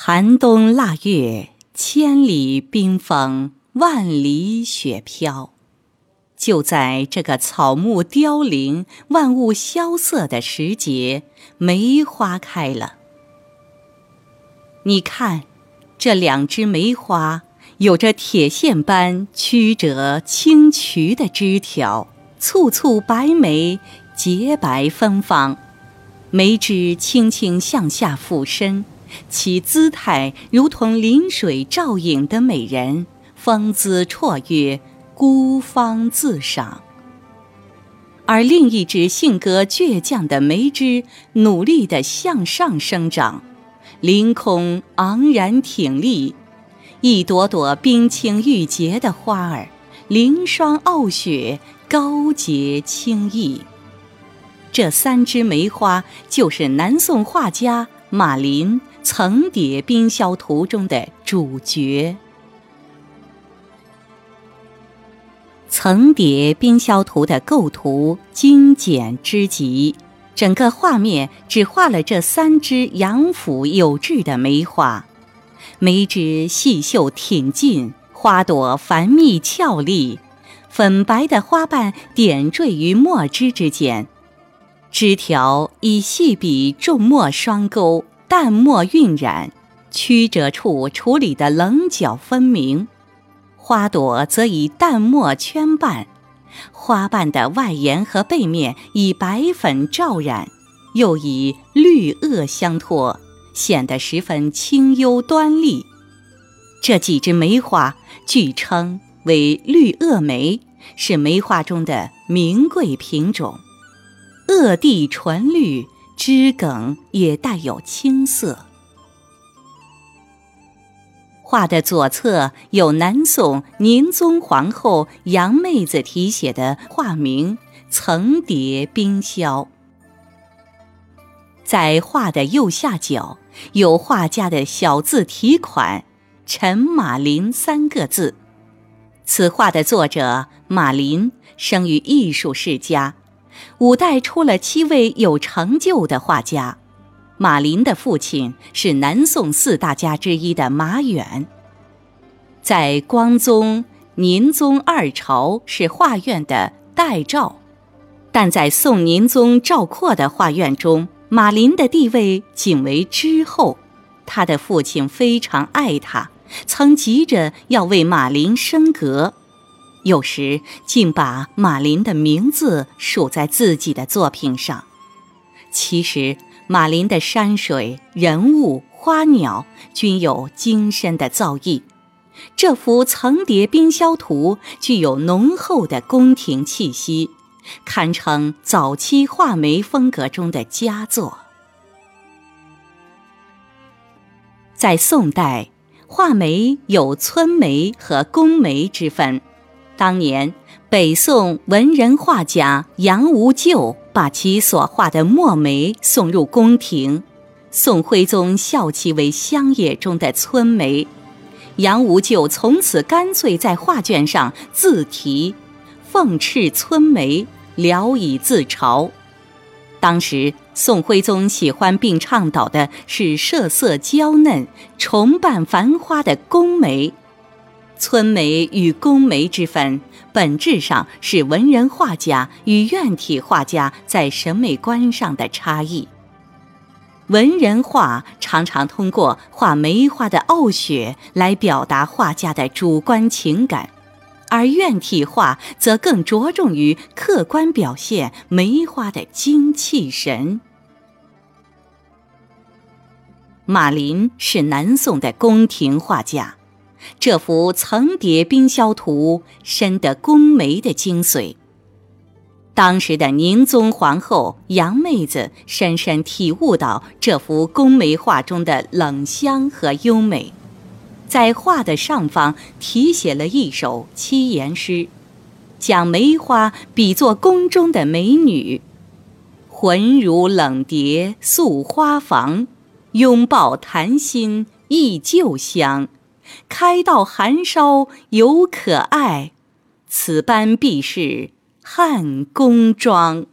寒冬腊月，千里冰封，万里雪飘。就在这个草木凋零、万物萧瑟的时节，梅花开了。你看，这两枝梅花，有着铁线般曲折青曲的枝条，簇簇白梅，洁白芬芳。梅枝轻轻向下俯身。其姿态如同临水照影的美人，风姿绰约，孤芳自赏。而另一只性格倔强的梅枝，努力地向上生长，凌空昂然挺立，一朵朵冰清玉洁的花儿，凌霜傲雪，高洁清逸。这三枝梅花，就是南宋画家马林。《层叠冰消图》中的主角，《层叠冰消图》的构图精简之极，整个画面只画了这三枝养腐有致的梅花，梅枝细秀挺劲，花朵繁密俏丽，粉白的花瓣点缀于墨汁之间，枝条以细笔重墨双钩。淡墨晕染，曲折处处理的棱角分明；花朵则以淡墨圈瓣，花瓣的外沿和背面以白粉罩染，又以绿萼相托，显得十分清幽端丽。这几枝梅花据称为绿萼梅，是梅花中的名贵品种，萼地纯绿。枝梗也带有青色。画的左侧有南宋宁宗皇后杨妹子题写的画名“层叠冰消”。在画的右下角有画家的小字题款“陈马林”三个字。此画的作者马林生于艺术世家。五代出了七位有成就的画家，马林的父亲是南宋四大家之一的马远，在光宗、宁宗二朝是画院的代照，但在宋宁宗赵括的画院中，马林的地位仅为之后。他的父亲非常爱他，曾急着要为马林升格。有时竟把马林的名字署在自己的作品上。其实，马林的山水、人物、花鸟均有精深的造诣。这幅《层叠冰消图》具有浓厚的宫廷气息，堪称早期画梅风格中的佳作。在宋代，画梅有村梅和宫梅之分。当年，北宋文人画家杨无咎把其所画的墨梅送入宫廷，宋徽宗笑其为乡野中的村梅。杨无咎从此干脆在画卷上自题“凤翅村梅”，聊以自嘲。当时，宋徽宗喜欢并倡导的是设色娇嫩、重瓣繁花的宫梅。村梅与宫梅之分，本质上是文人画家与院体画家在审美观上的差异。文人画常常通过画梅花的傲雪来表达画家的主观情感，而院体画则更着重于客观表现梅花的精气神。马林是南宋的宫廷画家。这幅《层叠冰消图》深得宫梅的精髓。当时的宁宗皇后杨妹子深深体悟到这幅宫梅画中的冷香和优美，在画的上方题写了一首七言诗，将梅花比作宫中的美女：“魂如冷蝶宿花房，拥抱檀心忆旧乡。”开到寒烧犹可爱，此般必是汉宫妆。